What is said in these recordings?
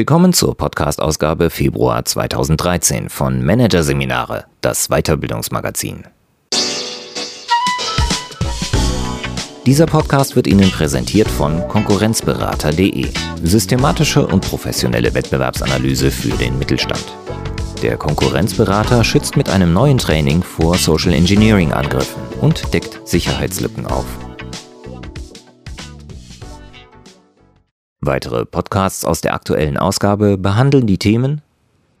Willkommen zur Podcast-Ausgabe Februar 2013 von Managerseminare, das Weiterbildungsmagazin. Dieser Podcast wird Ihnen präsentiert von Konkurrenzberater.de. Systematische und professionelle Wettbewerbsanalyse für den Mittelstand. Der Konkurrenzberater schützt mit einem neuen Training vor Social Engineering Angriffen und deckt Sicherheitslücken auf. Weitere Podcasts aus der aktuellen Ausgabe behandeln die Themen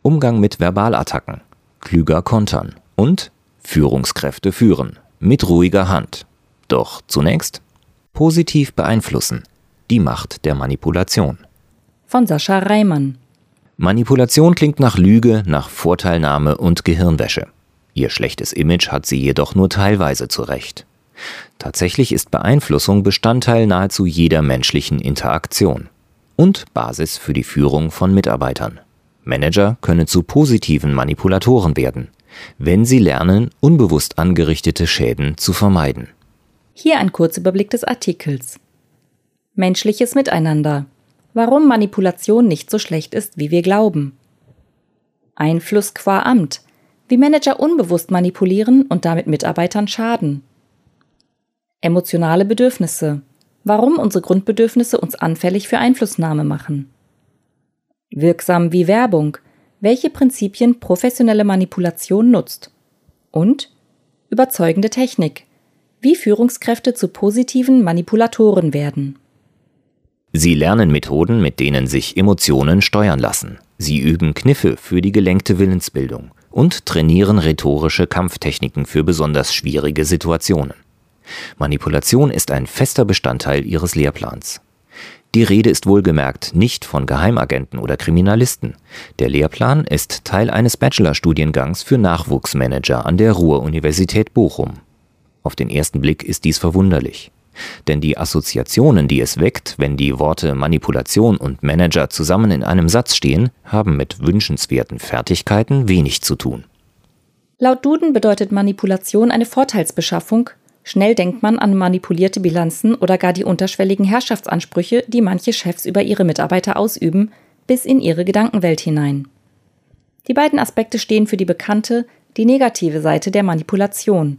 Umgang mit Verbalattacken, klüger kontern und Führungskräfte führen mit ruhiger Hand. Doch zunächst positiv beeinflussen, die Macht der Manipulation. Von Sascha Reimann. Manipulation klingt nach Lüge, nach Vorteilnahme und Gehirnwäsche. Ihr schlechtes Image hat sie jedoch nur teilweise zurecht. Tatsächlich ist Beeinflussung Bestandteil nahezu jeder menschlichen Interaktion und Basis für die Führung von Mitarbeitern. Manager können zu positiven Manipulatoren werden, wenn sie lernen, unbewusst angerichtete Schäden zu vermeiden. Hier ein Kurzüberblick des Artikels. Menschliches Miteinander. Warum Manipulation nicht so schlecht ist, wie wir glauben. Einfluss qua Amt. Wie Manager unbewusst manipulieren und damit Mitarbeitern schaden. Emotionale Bedürfnisse. Warum unsere Grundbedürfnisse uns anfällig für Einflussnahme machen. Wirksam wie Werbung. Welche Prinzipien professionelle Manipulation nutzt. Und überzeugende Technik. Wie Führungskräfte zu positiven Manipulatoren werden. Sie lernen Methoden, mit denen sich Emotionen steuern lassen. Sie üben Kniffe für die gelenkte Willensbildung und trainieren rhetorische Kampftechniken für besonders schwierige Situationen. Manipulation ist ein fester Bestandteil ihres Lehrplans. Die Rede ist wohlgemerkt nicht von Geheimagenten oder Kriminalisten. Der Lehrplan ist Teil eines Bachelorstudiengangs für Nachwuchsmanager an der Ruhr-Universität Bochum. Auf den ersten Blick ist dies verwunderlich. Denn die Assoziationen, die es weckt, wenn die Worte Manipulation und Manager zusammen in einem Satz stehen, haben mit wünschenswerten Fertigkeiten wenig zu tun. Laut Duden bedeutet Manipulation eine Vorteilsbeschaffung, Schnell denkt man an manipulierte Bilanzen oder gar die unterschwelligen Herrschaftsansprüche, die manche Chefs über ihre Mitarbeiter ausüben, bis in ihre Gedankenwelt hinein. Die beiden Aspekte stehen für die bekannte, die negative Seite der Manipulation.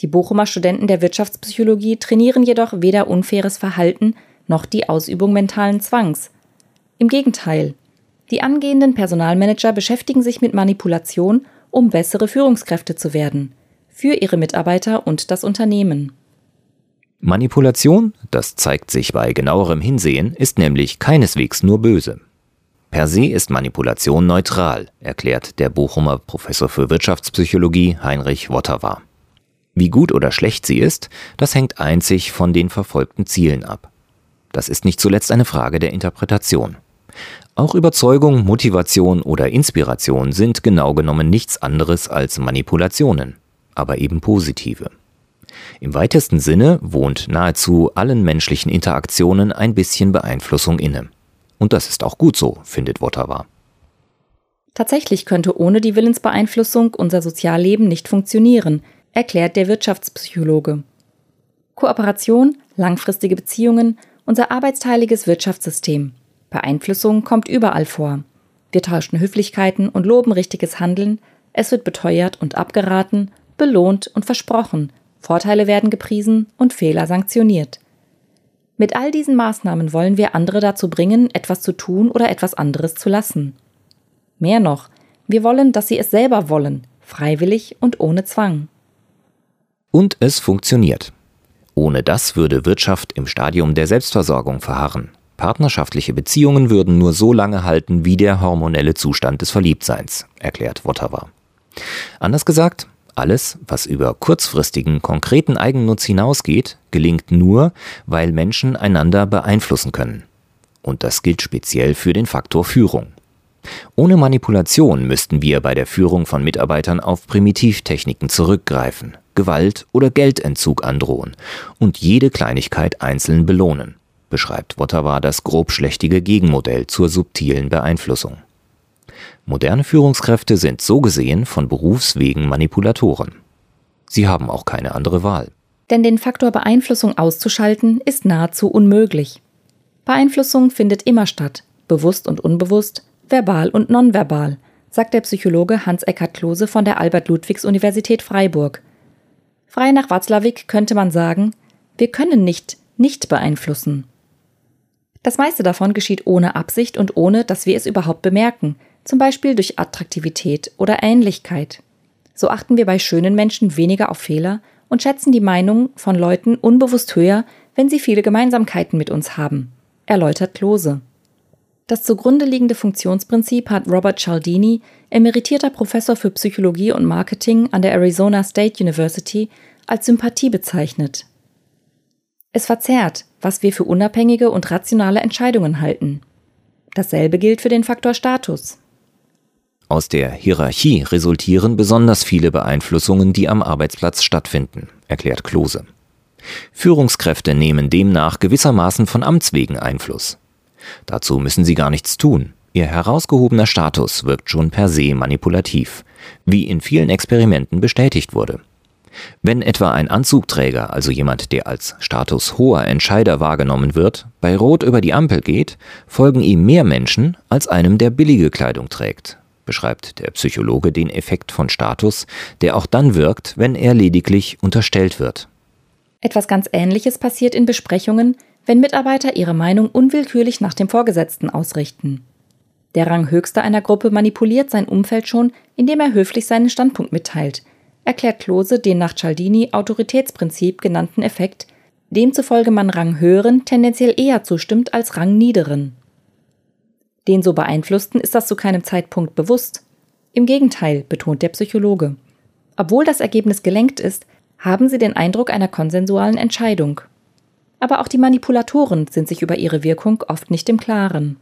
Die Bochumer Studenten der Wirtschaftspsychologie trainieren jedoch weder unfaires Verhalten noch die Ausübung mentalen Zwangs. Im Gegenteil, die angehenden Personalmanager beschäftigen sich mit Manipulation, um bessere Führungskräfte zu werden – für ihre Mitarbeiter und das Unternehmen. Manipulation, das zeigt sich bei genauerem Hinsehen, ist nämlich keineswegs nur böse. Per se ist Manipulation neutral, erklärt der Bochumer Professor für Wirtschaftspsychologie Heinrich Wotterwar. Wie gut oder schlecht sie ist, das hängt einzig von den verfolgten Zielen ab. Das ist nicht zuletzt eine Frage der Interpretation. Auch Überzeugung, Motivation oder Inspiration sind genau genommen nichts anderes als Manipulationen aber eben positive. Im weitesten Sinne wohnt nahezu allen menschlichen Interaktionen ein bisschen Beeinflussung inne. Und das ist auch gut so, findet Wotterwar. Tatsächlich könnte ohne die Willensbeeinflussung unser Sozialleben nicht funktionieren, erklärt der Wirtschaftspsychologe. Kooperation, langfristige Beziehungen, unser arbeitsteiliges Wirtschaftssystem. Beeinflussung kommt überall vor. Wir tauschen Höflichkeiten und loben richtiges Handeln, es wird beteuert und abgeraten belohnt und versprochen, Vorteile werden gepriesen und Fehler sanktioniert. Mit all diesen Maßnahmen wollen wir andere dazu bringen, etwas zu tun oder etwas anderes zu lassen. Mehr noch, wir wollen, dass sie es selber wollen, freiwillig und ohne Zwang. Und es funktioniert. Ohne das würde Wirtschaft im Stadium der Selbstversorgung verharren. Partnerschaftliche Beziehungen würden nur so lange halten wie der hormonelle Zustand des Verliebtseins, erklärt Wotterwar. Anders gesagt, alles, was über kurzfristigen, konkreten Eigennutz hinausgeht, gelingt nur, weil Menschen einander beeinflussen können. Und das gilt speziell für den Faktor Führung. Ohne Manipulation müssten wir bei der Führung von Mitarbeitern auf Primitivtechniken zurückgreifen, Gewalt oder Geldentzug androhen und jede Kleinigkeit einzeln belohnen, beschreibt Wotterwar das grobschlächtige Gegenmodell zur subtilen Beeinflussung. Moderne Führungskräfte sind so gesehen von Berufswegen Manipulatoren. Sie haben auch keine andere Wahl. Denn den Faktor Beeinflussung auszuschalten ist nahezu unmöglich. Beeinflussung findet immer statt, bewusst und unbewusst, verbal und nonverbal, sagt der Psychologe Hans-Eckhard Klose von der Albert-Ludwigs-Universität Freiburg. Frei nach Watzlawick könnte man sagen, wir können nicht nicht beeinflussen. Das meiste davon geschieht ohne Absicht und ohne, dass wir es überhaupt bemerken, zum Beispiel durch Attraktivität oder Ähnlichkeit. So achten wir bei schönen Menschen weniger auf Fehler und schätzen die Meinung von Leuten unbewusst höher, wenn sie viele Gemeinsamkeiten mit uns haben, erläutert Klose. Das zugrunde liegende Funktionsprinzip hat Robert Cialdini, emeritierter Professor für Psychologie und Marketing an der Arizona State University, als Sympathie bezeichnet. Es verzerrt, was wir für unabhängige und rationale Entscheidungen halten. Dasselbe gilt für den Faktor Status. Aus der Hierarchie resultieren besonders viele Beeinflussungen, die am Arbeitsplatz stattfinden, erklärt Klose. Führungskräfte nehmen demnach gewissermaßen von Amts wegen Einfluss. Dazu müssen sie gar nichts tun. Ihr herausgehobener Status wirkt schon per se manipulativ, wie in vielen Experimenten bestätigt wurde. Wenn etwa ein Anzugträger, also jemand, der als Status hoher Entscheider wahrgenommen wird, bei Rot über die Ampel geht, folgen ihm mehr Menschen als einem, der billige Kleidung trägt, beschreibt der Psychologe den Effekt von Status, der auch dann wirkt, wenn er lediglich unterstellt wird. Etwas ganz Ähnliches passiert in Besprechungen, wenn Mitarbeiter ihre Meinung unwillkürlich nach dem Vorgesetzten ausrichten. Der Ranghöchste einer Gruppe manipuliert sein Umfeld schon, indem er höflich seinen Standpunkt mitteilt, erklärt Klose den nach Cialdini Autoritätsprinzip genannten Effekt, demzufolge man Ranghöheren tendenziell eher zustimmt als Rangniederen. Den so Beeinflussten ist das zu keinem Zeitpunkt bewusst. Im Gegenteil, betont der Psychologe. Obwohl das Ergebnis gelenkt ist, haben sie den Eindruck einer konsensualen Entscheidung aber auch die Manipulatoren sind sich über ihre Wirkung oft nicht im Klaren.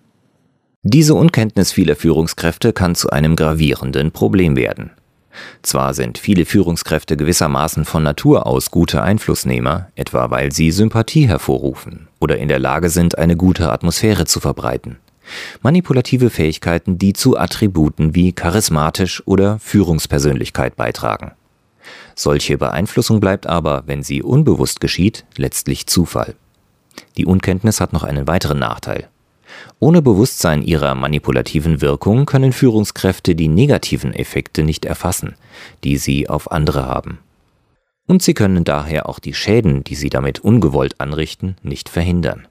Diese Unkenntnis vieler Führungskräfte kann zu einem gravierenden Problem werden. Zwar sind viele Führungskräfte gewissermaßen von Natur aus gute Einflussnehmer, etwa weil sie Sympathie hervorrufen oder in der Lage sind, eine gute Atmosphäre zu verbreiten. Manipulative Fähigkeiten, die zu Attributen wie charismatisch oder Führungspersönlichkeit beitragen. Solche Beeinflussung bleibt aber, wenn sie unbewusst geschieht, letztlich Zufall. Die Unkenntnis hat noch einen weiteren Nachteil. Ohne Bewusstsein ihrer manipulativen Wirkung können Führungskräfte die negativen Effekte nicht erfassen, die sie auf andere haben. Und sie können daher auch die Schäden, die sie damit ungewollt anrichten, nicht verhindern.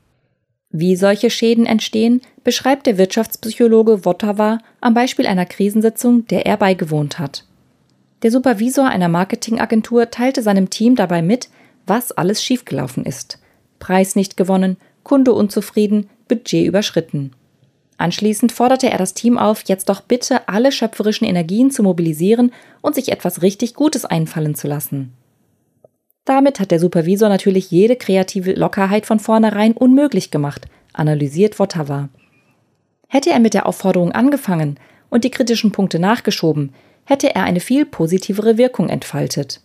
Wie solche Schäden entstehen, beschreibt der Wirtschaftspsychologe Wotawa am Beispiel einer Krisensitzung, der er beigewohnt hat. Der Supervisor einer Marketingagentur teilte seinem Team dabei mit, was alles schiefgelaufen ist. Preis nicht gewonnen, Kunde unzufrieden, Budget überschritten. Anschließend forderte er das Team auf, jetzt doch bitte alle schöpferischen Energien zu mobilisieren und sich etwas richtig Gutes einfallen zu lassen. Damit hat der Supervisor natürlich jede kreative Lockerheit von vornherein unmöglich gemacht, analysiert Wotawa. Hätte er mit der Aufforderung angefangen und die kritischen Punkte nachgeschoben, hätte er eine viel positivere Wirkung entfaltet.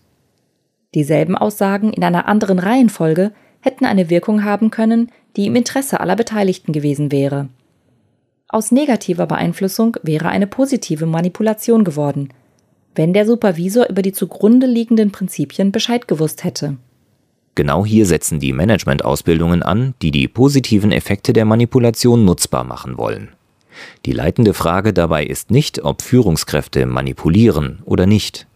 Dieselben Aussagen in einer anderen Reihenfolge hätten eine Wirkung haben können, die im Interesse aller Beteiligten gewesen wäre. Aus negativer Beeinflussung wäre eine positive Manipulation geworden, wenn der Supervisor über die zugrunde liegenden Prinzipien Bescheid gewusst hätte. Genau hier setzen die Managementausbildungen an, die die positiven Effekte der Manipulation nutzbar machen wollen. Die leitende Frage dabei ist nicht, ob Führungskräfte manipulieren oder nicht.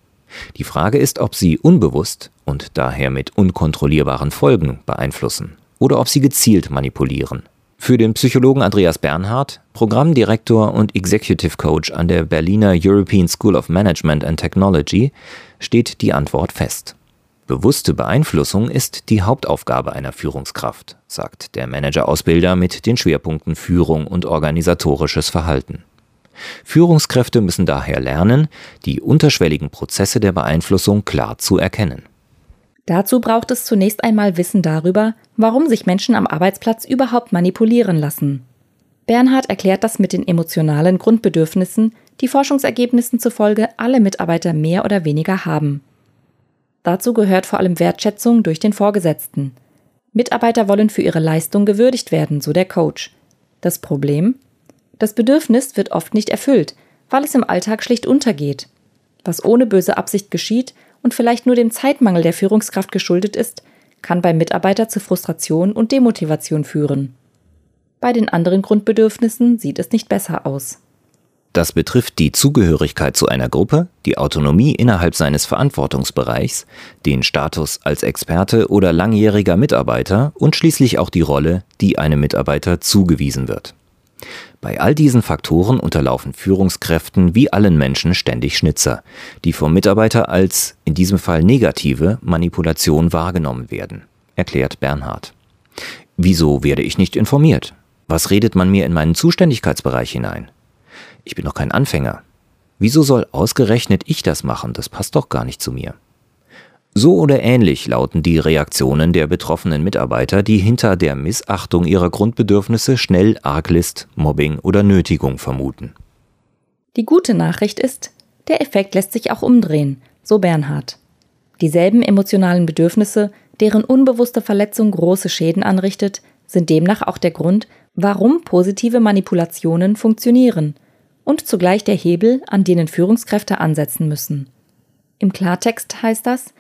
Die Frage ist, ob sie unbewusst und daher mit unkontrollierbaren Folgen beeinflussen oder ob sie gezielt manipulieren. Für den Psychologen Andreas Bernhard, Programmdirektor und Executive Coach an der Berliner European School of Management and Technology, steht die Antwort fest. Bewusste Beeinflussung ist die Hauptaufgabe einer Führungskraft, sagt der Manager-Ausbilder mit den Schwerpunkten Führung und organisatorisches Verhalten. Führungskräfte müssen daher lernen, die unterschwelligen Prozesse der Beeinflussung klar zu erkennen. Dazu braucht es zunächst einmal Wissen darüber, warum sich Menschen am Arbeitsplatz überhaupt manipulieren lassen. Bernhard erklärt das mit den emotionalen Grundbedürfnissen, die Forschungsergebnissen zufolge alle Mitarbeiter mehr oder weniger haben. Dazu gehört vor allem Wertschätzung durch den Vorgesetzten. Mitarbeiter wollen für ihre Leistung gewürdigt werden, so der Coach. Das Problem? Das Bedürfnis wird oft nicht erfüllt, weil es im Alltag schlicht untergeht. Was ohne böse Absicht geschieht und vielleicht nur dem Zeitmangel der Führungskraft geschuldet ist, kann beim Mitarbeiter zu Frustration und Demotivation führen. Bei den anderen Grundbedürfnissen sieht es nicht besser aus. Das betrifft die Zugehörigkeit zu einer Gruppe, die Autonomie innerhalb seines Verantwortungsbereichs, den Status als Experte oder langjähriger Mitarbeiter und schließlich auch die Rolle, die einem Mitarbeiter zugewiesen wird. Bei all diesen Faktoren unterlaufen Führungskräften wie allen Menschen ständig Schnitzer, die vom Mitarbeiter als, in diesem Fall negative, Manipulation wahrgenommen werden, erklärt Bernhard. Wieso werde ich nicht informiert? Was redet man mir in meinen Zuständigkeitsbereich hinein? Ich bin doch kein Anfänger. Wieso soll ausgerechnet ich das machen? Das passt doch gar nicht zu mir. So oder ähnlich lauten die Reaktionen der betroffenen Mitarbeiter, die hinter der Missachtung ihrer Grundbedürfnisse schnell Arglist, Mobbing oder Nötigung vermuten. Die gute Nachricht ist, der Effekt lässt sich auch umdrehen, so Bernhard. Dieselben emotionalen Bedürfnisse, deren unbewusste Verletzung große Schäden anrichtet, sind demnach auch der Grund, warum positive Manipulationen funktionieren und zugleich der Hebel, an denen Führungskräfte ansetzen müssen. Im Klartext heißt das,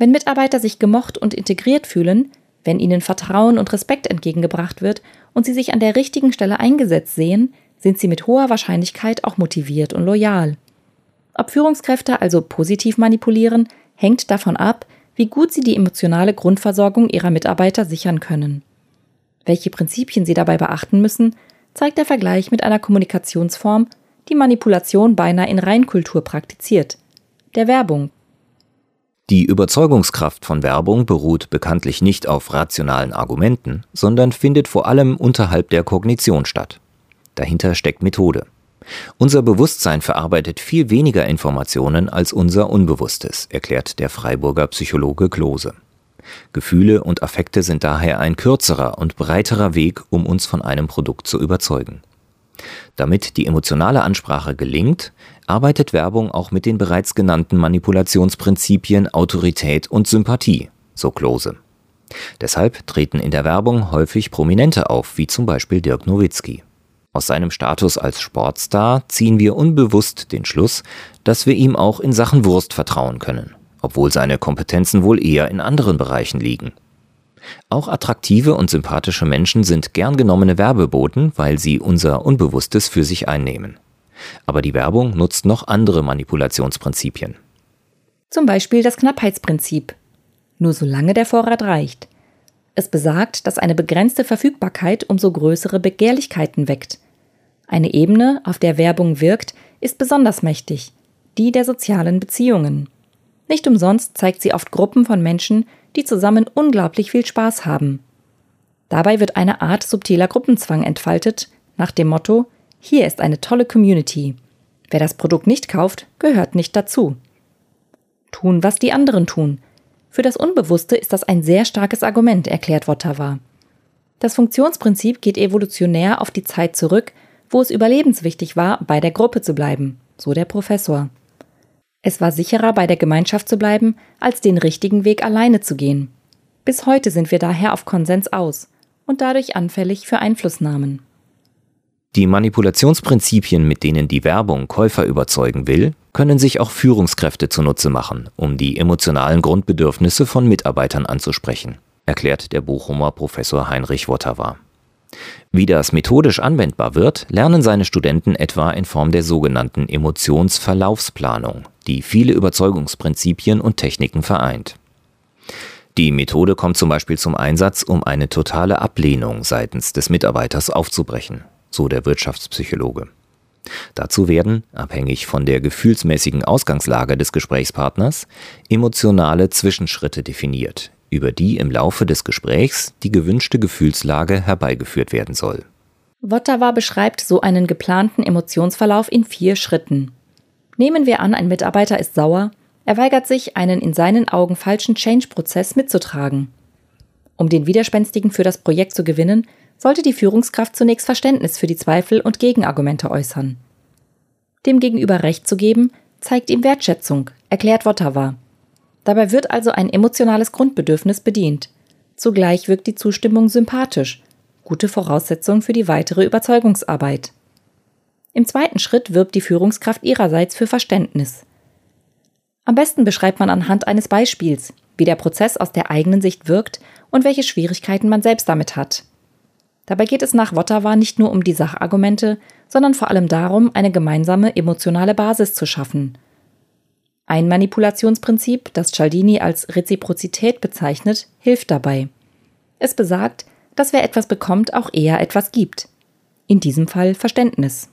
wenn Mitarbeiter sich gemocht und integriert fühlen, wenn ihnen Vertrauen und Respekt entgegengebracht wird und sie sich an der richtigen Stelle eingesetzt sehen, sind sie mit hoher Wahrscheinlichkeit auch motiviert und loyal. Ob Führungskräfte also positiv manipulieren, hängt davon ab, wie gut sie die emotionale Grundversorgung ihrer Mitarbeiter sichern können. Welche Prinzipien sie dabei beachten müssen, zeigt der Vergleich mit einer Kommunikationsform, die Manipulation beinahe in Reinkultur praktiziert, der Werbung. Die Überzeugungskraft von Werbung beruht bekanntlich nicht auf rationalen Argumenten, sondern findet vor allem unterhalb der Kognition statt. Dahinter steckt Methode. Unser Bewusstsein verarbeitet viel weniger Informationen als unser Unbewusstes, erklärt der Freiburger Psychologe Klose. Gefühle und Affekte sind daher ein kürzerer und breiterer Weg, um uns von einem Produkt zu überzeugen. Damit die emotionale Ansprache gelingt, arbeitet Werbung auch mit den bereits genannten Manipulationsprinzipien Autorität und Sympathie, so Klose. Deshalb treten in der Werbung häufig Prominente auf, wie zum Beispiel Dirk Nowitzki. Aus seinem Status als Sportstar ziehen wir unbewusst den Schluss, dass wir ihm auch in Sachen Wurst vertrauen können, obwohl seine Kompetenzen wohl eher in anderen Bereichen liegen. Auch attraktive und sympathische Menschen sind gern genommene Werbeboten, weil sie unser Unbewusstes für sich einnehmen. Aber die Werbung nutzt noch andere Manipulationsprinzipien. Zum Beispiel das Knappheitsprinzip. Nur solange der Vorrat reicht. Es besagt, dass eine begrenzte Verfügbarkeit umso größere Begehrlichkeiten weckt. Eine Ebene, auf der Werbung wirkt, ist besonders mächtig, die der sozialen Beziehungen. Nicht umsonst zeigt sie oft Gruppen von Menschen, die zusammen unglaublich viel Spaß haben. Dabei wird eine Art subtiler Gruppenzwang entfaltet, nach dem Motto, hier ist eine tolle Community. Wer das Produkt nicht kauft, gehört nicht dazu. Tun, was die anderen tun. Für das Unbewusste ist das ein sehr starkes Argument, erklärt Wotawa. Das Funktionsprinzip geht evolutionär auf die Zeit zurück, wo es überlebenswichtig war, bei der Gruppe zu bleiben, so der Professor. Es war sicherer, bei der Gemeinschaft zu bleiben, als den richtigen Weg alleine zu gehen. Bis heute sind wir daher auf Konsens aus und dadurch anfällig für Einflussnahmen. Die Manipulationsprinzipien, mit denen die Werbung Käufer überzeugen will, können sich auch Führungskräfte zunutze machen, um die emotionalen Grundbedürfnisse von Mitarbeitern anzusprechen, erklärt der Bochumer Professor Heinrich Wotawa. Wie das methodisch anwendbar wird, lernen seine Studenten etwa in Form der sogenannten Emotionsverlaufsplanung, die viele Überzeugungsprinzipien und Techniken vereint. Die Methode kommt zum Beispiel zum Einsatz, um eine totale Ablehnung seitens des Mitarbeiters aufzubrechen, so der Wirtschaftspsychologe. Dazu werden, abhängig von der gefühlsmäßigen Ausgangslage des Gesprächspartners, emotionale Zwischenschritte definiert, über die im Laufe des Gesprächs die gewünschte Gefühlslage herbeigeführt werden soll. Wottawa beschreibt so einen geplanten Emotionsverlauf in vier Schritten. Nehmen wir an, ein Mitarbeiter ist sauer, er weigert sich, einen in seinen Augen falschen Change-Prozess mitzutragen. Um den Widerspenstigen für das Projekt zu gewinnen, sollte die Führungskraft zunächst Verständnis für die Zweifel und Gegenargumente äußern. Dem Gegenüber Recht zu geben, zeigt ihm Wertschätzung, erklärt Wottawa. Dabei wird also ein emotionales Grundbedürfnis bedient. Zugleich wirkt die Zustimmung sympathisch, gute Voraussetzung für die weitere Überzeugungsarbeit. Im zweiten Schritt wirbt die Führungskraft ihrerseits für Verständnis. Am besten beschreibt man anhand eines Beispiels, wie der Prozess aus der eigenen Sicht wirkt und welche Schwierigkeiten man selbst damit hat. Dabei geht es nach Wottawa nicht nur um die Sachargumente, sondern vor allem darum, eine gemeinsame emotionale Basis zu schaffen. Ein Manipulationsprinzip, das Cialdini als Reziprozität bezeichnet, hilft dabei. Es besagt, dass wer etwas bekommt, auch eher etwas gibt. In diesem Fall Verständnis.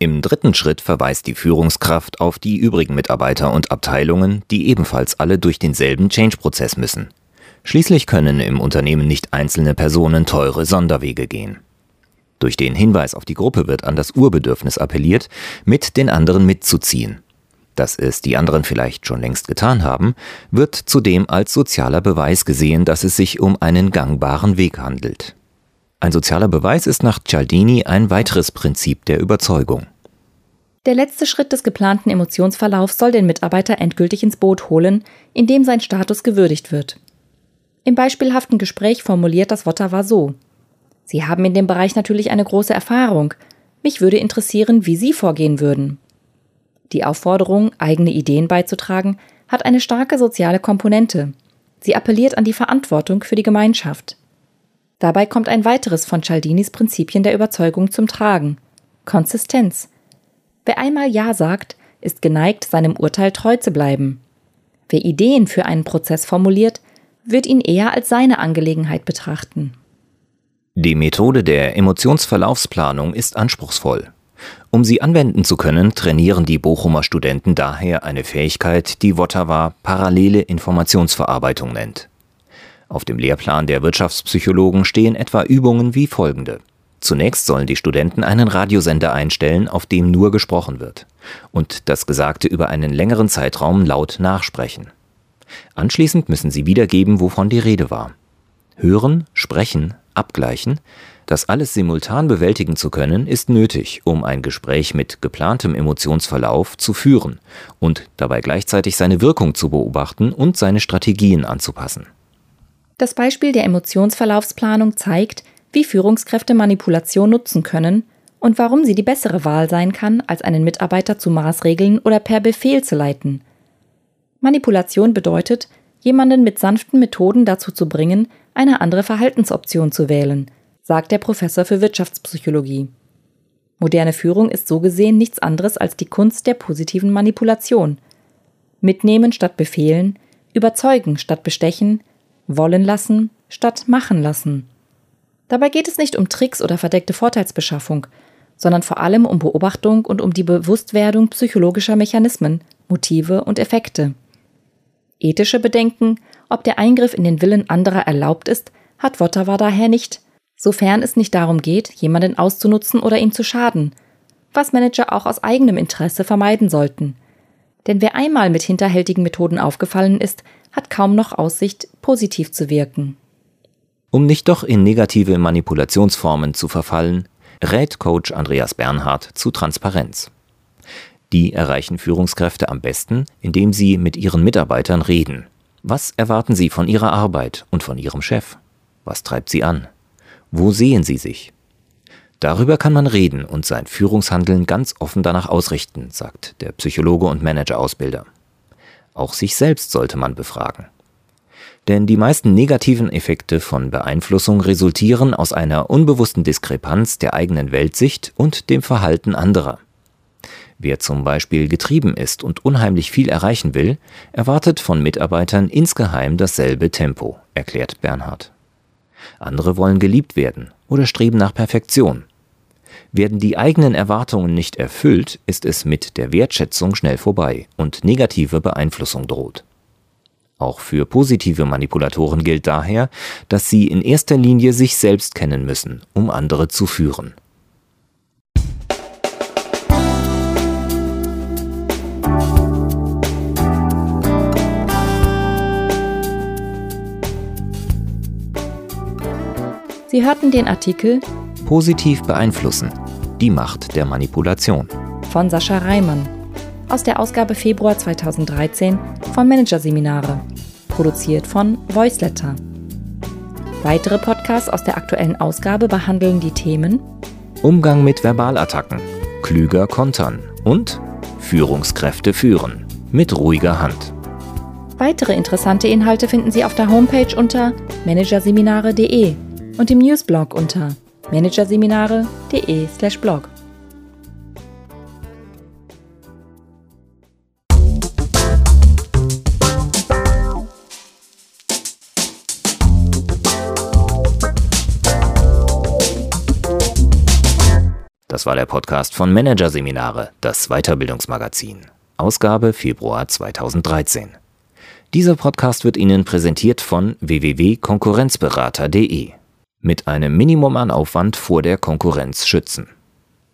Im dritten Schritt verweist die Führungskraft auf die übrigen Mitarbeiter und Abteilungen, die ebenfalls alle durch denselben Change-Prozess müssen. Schließlich können im Unternehmen nicht einzelne Personen teure Sonderwege gehen. Durch den Hinweis auf die Gruppe wird an das Urbedürfnis appelliert, mit den anderen mitzuziehen. Dass es die anderen vielleicht schon längst getan haben, wird zudem als sozialer Beweis gesehen, dass es sich um einen gangbaren Weg handelt. Ein sozialer Beweis ist nach Cialdini ein weiteres Prinzip der Überzeugung. Der letzte Schritt des geplanten Emotionsverlaufs soll den Mitarbeiter endgültig ins Boot holen, indem sein Status gewürdigt wird. Im beispielhaften Gespräch formuliert das Wottawa so. Sie haben in dem Bereich natürlich eine große Erfahrung. Mich würde interessieren, wie Sie vorgehen würden. Die Aufforderung, eigene Ideen beizutragen, hat eine starke soziale Komponente. Sie appelliert an die Verantwortung für die Gemeinschaft. Dabei kommt ein weiteres von Cialdinis Prinzipien der Überzeugung zum Tragen. Konsistenz. Wer einmal Ja sagt, ist geneigt, seinem Urteil treu zu bleiben. Wer Ideen für einen Prozess formuliert, wird ihn eher als seine Angelegenheit betrachten. Die Methode der Emotionsverlaufsplanung ist anspruchsvoll. Um sie anwenden zu können, trainieren die Bochumer Studenten daher eine Fähigkeit, die Wottawa parallele Informationsverarbeitung nennt. Auf dem Lehrplan der Wirtschaftspsychologen stehen etwa Übungen wie folgende. Zunächst sollen die Studenten einen Radiosender einstellen, auf dem nur gesprochen wird, und das Gesagte über einen längeren Zeitraum laut nachsprechen. Anschließend müssen sie wiedergeben, wovon die Rede war. Hören, sprechen, abgleichen, das alles simultan bewältigen zu können, ist nötig, um ein Gespräch mit geplantem Emotionsverlauf zu führen und dabei gleichzeitig seine Wirkung zu beobachten und seine Strategien anzupassen. Das Beispiel der Emotionsverlaufsplanung zeigt, wie Führungskräfte Manipulation nutzen können und warum sie die bessere Wahl sein kann, als einen Mitarbeiter zu Maßregeln oder per Befehl zu leiten. Manipulation bedeutet, jemanden mit sanften Methoden dazu zu bringen, eine andere Verhaltensoption zu wählen, sagt der Professor für Wirtschaftspsychologie. Moderne Führung ist so gesehen nichts anderes als die Kunst der positiven Manipulation. Mitnehmen statt befehlen, überzeugen statt bestechen, wollen lassen statt machen lassen. Dabei geht es nicht um Tricks oder verdeckte Vorteilsbeschaffung, sondern vor allem um Beobachtung und um die Bewusstwerdung psychologischer Mechanismen, Motive und Effekte. Ethische Bedenken, ob der Eingriff in den Willen anderer erlaubt ist, hat Wottawa daher nicht, sofern es nicht darum geht, jemanden auszunutzen oder ihm zu schaden, was Manager auch aus eigenem Interesse vermeiden sollten. Denn wer einmal mit hinterhältigen Methoden aufgefallen ist, hat kaum noch Aussicht, positiv zu wirken. Um nicht doch in negative Manipulationsformen zu verfallen, rät Coach Andreas Bernhard zu Transparenz. Die erreichen Führungskräfte am besten, indem sie mit ihren Mitarbeitern reden. Was erwarten sie von ihrer Arbeit und von ihrem Chef? Was treibt sie an? Wo sehen sie sich? Darüber kann man reden und sein Führungshandeln ganz offen danach ausrichten, sagt der Psychologe und Manager-Ausbilder. Auch sich selbst sollte man befragen. Denn die meisten negativen Effekte von Beeinflussung resultieren aus einer unbewussten Diskrepanz der eigenen Weltsicht und dem Verhalten anderer. Wer zum Beispiel getrieben ist und unheimlich viel erreichen will, erwartet von Mitarbeitern insgeheim dasselbe Tempo, erklärt Bernhard. Andere wollen geliebt werden oder streben nach Perfektion. Werden die eigenen Erwartungen nicht erfüllt, ist es mit der Wertschätzung schnell vorbei und negative Beeinflussung droht. Auch für positive Manipulatoren gilt daher, dass sie in erster Linie sich selbst kennen müssen, um andere zu führen. Sie hörten den Artikel Positiv beeinflussen. Die Macht der Manipulation von Sascha Reimann aus der Ausgabe Februar 2013 von Managerseminare, produziert von Voiceletter. Weitere Podcasts aus der aktuellen Ausgabe behandeln die Themen Umgang mit Verbalattacken, klüger kontern und Führungskräfte führen mit ruhiger Hand. Weitere interessante Inhalte finden Sie auf der Homepage unter managerseminare.de und im Newsblog unter managerseminare.de/blog. Das war der Podcast von Managerseminare, das Weiterbildungsmagazin. Ausgabe Februar 2013. Dieser Podcast wird Ihnen präsentiert von www.konkurrenzberater.de. Mit einem Minimum an Aufwand vor der Konkurrenz schützen.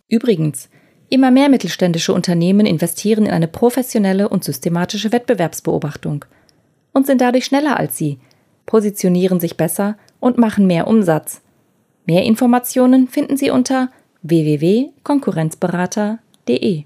Übrigens, immer mehr mittelständische Unternehmen investieren in eine professionelle und systematische Wettbewerbsbeobachtung und sind dadurch schneller als Sie, positionieren sich besser und machen mehr Umsatz. Mehr Informationen finden Sie unter www.konkurrenzberater.de.